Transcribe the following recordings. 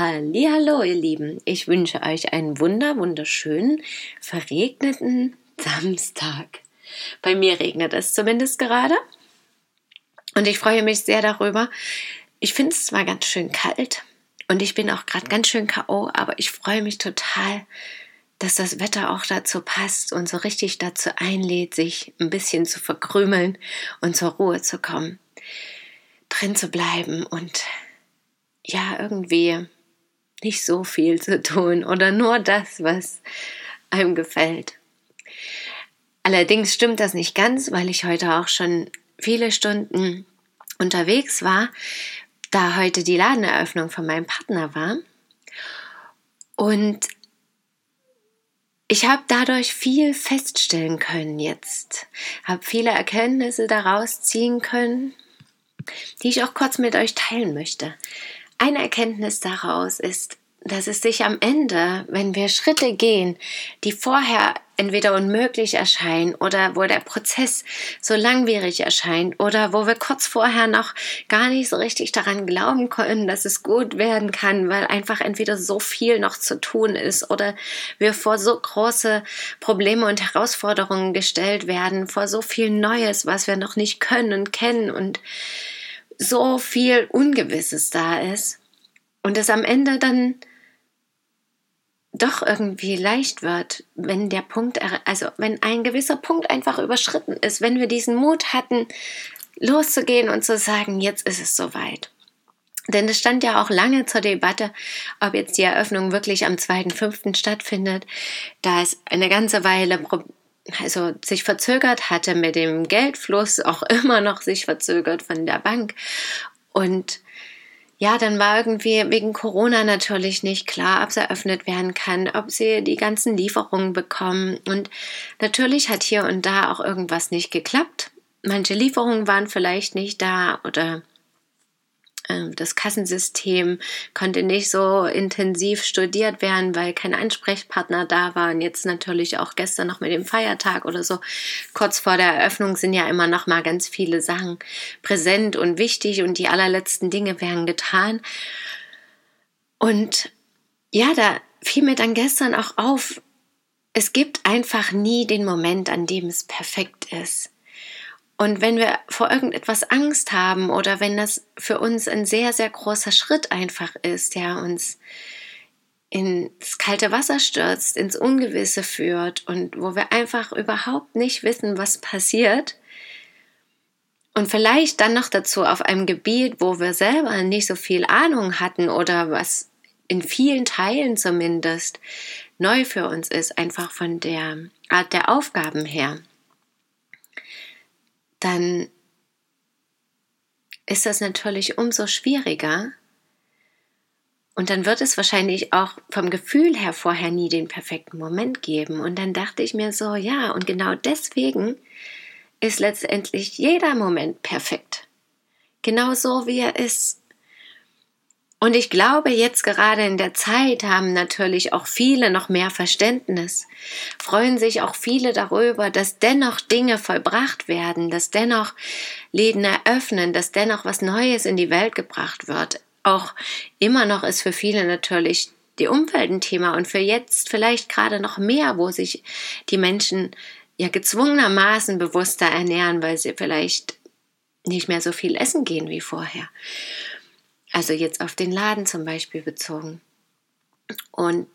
Hallo, ihr Lieben. Ich wünsche euch einen wunder wunderschönen verregneten Samstag. Bei mir regnet es zumindest gerade und ich freue mich sehr darüber. Ich finde es zwar ganz schön kalt und ich bin auch gerade ganz schön KO, aber ich freue mich total, dass das Wetter auch dazu passt und so richtig dazu einlädt, sich ein bisschen zu verkrümeln und zur Ruhe zu kommen, drin zu bleiben und ja, irgendwie nicht so viel zu tun oder nur das, was einem gefällt. Allerdings stimmt das nicht ganz, weil ich heute auch schon viele Stunden unterwegs war, da heute die Ladeneröffnung von meinem Partner war. Und ich habe dadurch viel feststellen können jetzt, habe viele Erkenntnisse daraus ziehen können, die ich auch kurz mit euch teilen möchte. Eine Erkenntnis daraus ist, dass es sich am Ende, wenn wir Schritte gehen, die vorher entweder unmöglich erscheinen oder wo der Prozess so langwierig erscheint oder wo wir kurz vorher noch gar nicht so richtig daran glauben können, dass es gut werden kann, weil einfach entweder so viel noch zu tun ist oder wir vor so große Probleme und Herausforderungen gestellt werden, vor so viel Neues, was wir noch nicht können und kennen und so viel Ungewisses da ist und es am Ende dann doch irgendwie leicht wird, wenn der Punkt, also wenn ein gewisser Punkt einfach überschritten ist, wenn wir diesen Mut hatten, loszugehen und zu sagen, jetzt ist es soweit. Denn es stand ja auch lange zur Debatte, ob jetzt die Eröffnung wirklich am 2.5. stattfindet, da es eine ganze Weile also sich verzögert hatte mit dem Geldfluss, auch immer noch sich verzögert von der Bank. Und ja, dann war irgendwie wegen Corona natürlich nicht klar, ob es eröffnet werden kann, ob sie die ganzen Lieferungen bekommen. Und natürlich hat hier und da auch irgendwas nicht geklappt. Manche Lieferungen waren vielleicht nicht da oder das Kassensystem konnte nicht so intensiv studiert werden, weil kein Ansprechpartner da war. Und jetzt natürlich auch gestern noch mit dem Feiertag oder so. Kurz vor der Eröffnung sind ja immer noch mal ganz viele Sachen präsent und wichtig und die allerletzten Dinge werden getan. Und ja, da fiel mir dann gestern auch auf, es gibt einfach nie den Moment, an dem es perfekt ist. Und wenn wir vor irgendetwas Angst haben oder wenn das für uns ein sehr, sehr großer Schritt einfach ist, der uns ins kalte Wasser stürzt, ins Ungewisse führt und wo wir einfach überhaupt nicht wissen, was passiert, und vielleicht dann noch dazu auf einem Gebiet, wo wir selber nicht so viel Ahnung hatten oder was in vielen Teilen zumindest neu für uns ist, einfach von der Art der Aufgaben her dann ist das natürlich umso schwieriger. Und dann wird es wahrscheinlich auch vom Gefühl her vorher nie den perfekten Moment geben. Und dann dachte ich mir so, ja, und genau deswegen ist letztendlich jeder Moment perfekt. Genau so, wie er ist. Und ich glaube, jetzt gerade in der Zeit haben natürlich auch viele noch mehr Verständnis, freuen sich auch viele darüber, dass dennoch Dinge vollbracht werden, dass dennoch Läden eröffnen, dass dennoch was Neues in die Welt gebracht wird. Auch immer noch ist für viele natürlich die Umwelt ein Thema und für jetzt vielleicht gerade noch mehr, wo sich die Menschen ja gezwungenermaßen bewusster ernähren, weil sie vielleicht nicht mehr so viel essen gehen wie vorher. Also jetzt auf den Laden zum Beispiel bezogen. Und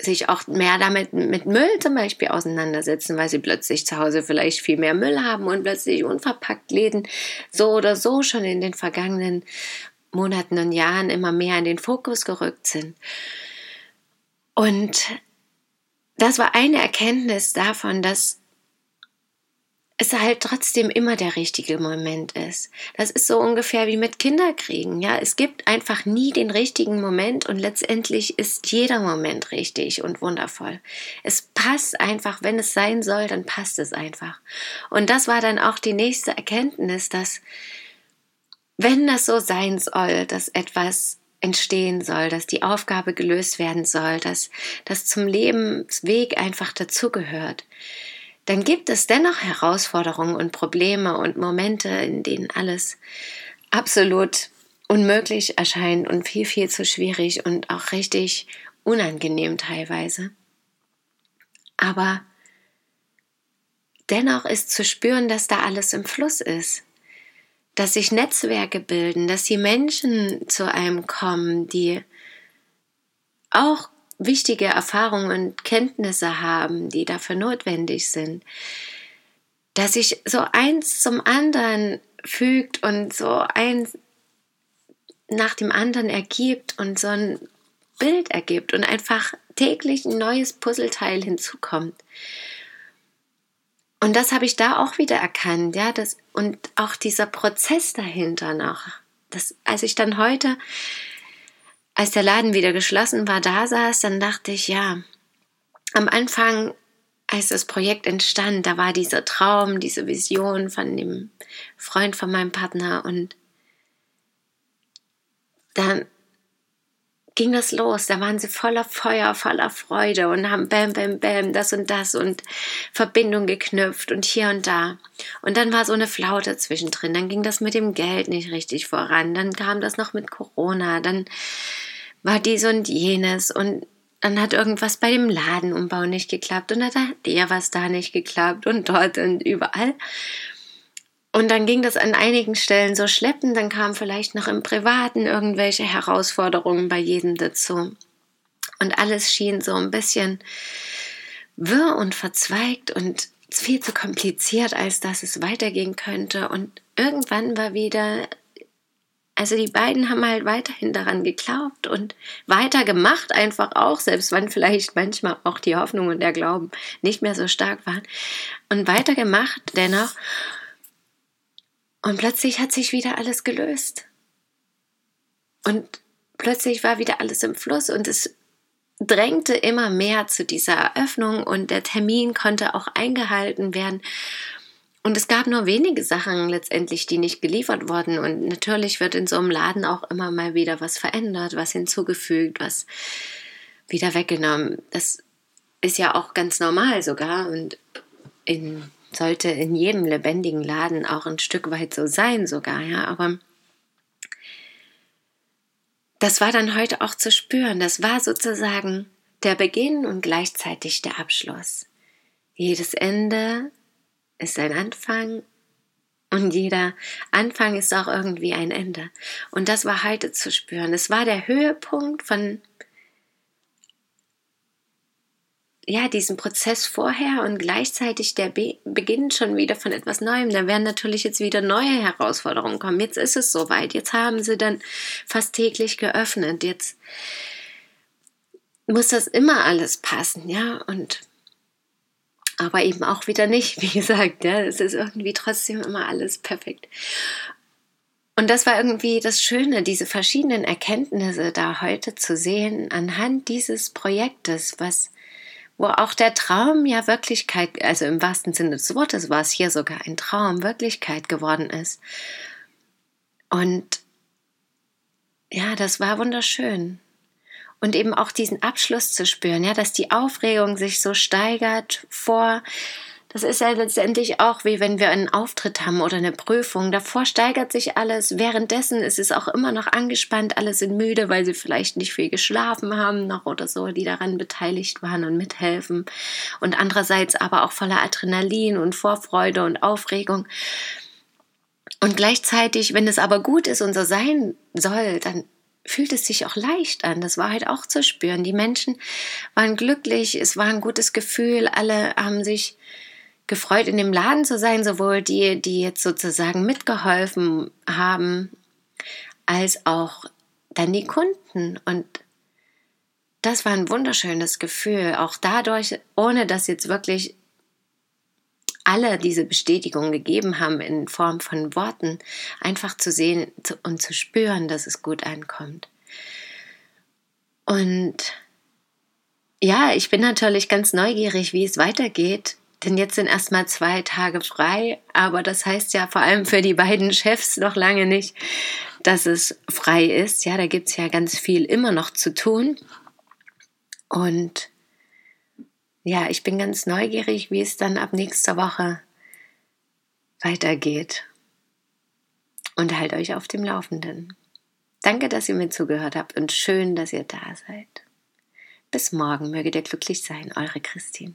sich auch mehr damit mit Müll zum Beispiel auseinandersetzen, weil sie plötzlich zu Hause vielleicht viel mehr Müll haben und plötzlich unverpackt Läden so oder so schon in den vergangenen Monaten und Jahren immer mehr in den Fokus gerückt sind. Und das war eine Erkenntnis davon, dass halt trotzdem immer der richtige Moment ist. Das ist so ungefähr wie mit Kinderkriegen. Ja, es gibt einfach nie den richtigen Moment und letztendlich ist jeder Moment richtig und wundervoll. Es passt einfach, wenn es sein soll, dann passt es einfach. Und das war dann auch die nächste Erkenntnis, dass wenn das so sein soll, dass etwas entstehen soll, dass die Aufgabe gelöst werden soll, dass das zum Lebensweg einfach dazugehört, dann gibt es dennoch Herausforderungen und Probleme und Momente, in denen alles absolut unmöglich erscheint und viel, viel zu schwierig und auch richtig unangenehm teilweise. Aber dennoch ist zu spüren, dass da alles im Fluss ist, dass sich Netzwerke bilden, dass die Menschen zu einem kommen, die auch wichtige Erfahrungen und Kenntnisse haben, die dafür notwendig sind, dass sich so eins zum anderen fügt und so eins nach dem anderen ergibt und so ein Bild ergibt und einfach täglich ein neues Puzzleteil hinzukommt. Und das habe ich da auch wieder erkannt, ja, das, und auch dieser Prozess dahinter noch. Das, als ich dann heute als der Laden wieder geschlossen war, da saß, dann dachte ich, ja, am Anfang, als das Projekt entstand, da war dieser Traum, diese Vision von dem Freund von meinem Partner und dann ging das los. Da waren sie voller Feuer, voller Freude und haben bam, bam, bam, das und das und Verbindung geknüpft und hier und da. Und dann war so eine Flaute zwischendrin. Dann ging das mit dem Geld nicht richtig voran. Dann kam das noch mit Corona. Dann war dies und jenes und dann hat irgendwas bei dem Ladenumbau nicht geklappt und dann hat der was da nicht geklappt und dort und überall. Und dann ging das an einigen Stellen so schleppend, dann kamen vielleicht noch im Privaten irgendwelche Herausforderungen bei jedem dazu. Und alles schien so ein bisschen wirr und verzweigt und viel zu kompliziert, als dass es weitergehen könnte. Und irgendwann war wieder, also die beiden haben halt weiterhin daran geglaubt und weitergemacht einfach auch, selbst wenn vielleicht manchmal auch die Hoffnung und der Glauben nicht mehr so stark waren. Und weitergemacht dennoch. Und plötzlich hat sich wieder alles gelöst. Und plötzlich war wieder alles im Fluss und es drängte immer mehr zu dieser Eröffnung und der Termin konnte auch eingehalten werden. Und es gab nur wenige Sachen letztendlich, die nicht geliefert wurden. Und natürlich wird in so einem Laden auch immer mal wieder was verändert, was hinzugefügt, was wieder weggenommen. Das ist ja auch ganz normal sogar. Und in sollte in jedem lebendigen Laden auch ein Stück weit so sein sogar, ja, aber das war dann heute auch zu spüren. Das war sozusagen der Beginn und gleichzeitig der Abschluss. Jedes Ende ist ein Anfang und jeder Anfang ist auch irgendwie ein Ende. Und das war heute zu spüren. Es war der Höhepunkt von ja, diesen Prozess vorher und gleichzeitig der Be Beginn schon wieder von etwas Neuem. Da werden natürlich jetzt wieder neue Herausforderungen kommen. Jetzt ist es soweit. Jetzt haben sie dann fast täglich geöffnet. Jetzt muss das immer alles passen, ja, und aber eben auch wieder nicht, wie gesagt, ja, es ist irgendwie trotzdem immer alles perfekt. Und das war irgendwie das Schöne, diese verschiedenen Erkenntnisse da heute zu sehen anhand dieses Projektes, was wo auch der Traum ja Wirklichkeit, also im wahrsten Sinne des Wortes war es hier sogar ein Traum, Wirklichkeit geworden ist. Und ja, das war wunderschön. Und eben auch diesen Abschluss zu spüren, ja, dass die Aufregung sich so steigert vor das ist ja letztendlich auch wie wenn wir einen Auftritt haben oder eine Prüfung. Davor steigert sich alles. Währenddessen ist es auch immer noch angespannt. Alle sind müde, weil sie vielleicht nicht viel geschlafen haben noch oder so, die daran beteiligt waren und mithelfen. Und andererseits aber auch voller Adrenalin und Vorfreude und Aufregung. Und gleichzeitig, wenn es aber gut ist und so sein soll, dann fühlt es sich auch leicht an. Das war halt auch zu spüren. Die Menschen waren glücklich, es war ein gutes Gefühl, alle haben sich gefreut, in dem Laden zu sein, sowohl die, die jetzt sozusagen mitgeholfen haben, als auch dann die Kunden. Und das war ein wunderschönes Gefühl, auch dadurch, ohne dass jetzt wirklich alle diese Bestätigung gegeben haben in Form von Worten, einfach zu sehen und zu spüren, dass es gut ankommt. Und ja, ich bin natürlich ganz neugierig, wie es weitergeht denn jetzt sind erstmal zwei Tage frei, aber das heißt ja vor allem für die beiden Chefs noch lange nicht, dass es frei ist. Ja, da gibt es ja ganz viel immer noch zu tun. Und ja, ich bin ganz neugierig, wie es dann ab nächster Woche weitergeht. Und halt euch auf dem Laufenden. Danke, dass ihr mir zugehört habt und schön, dass ihr da seid. Bis morgen möget ihr glücklich sein, eure Christine.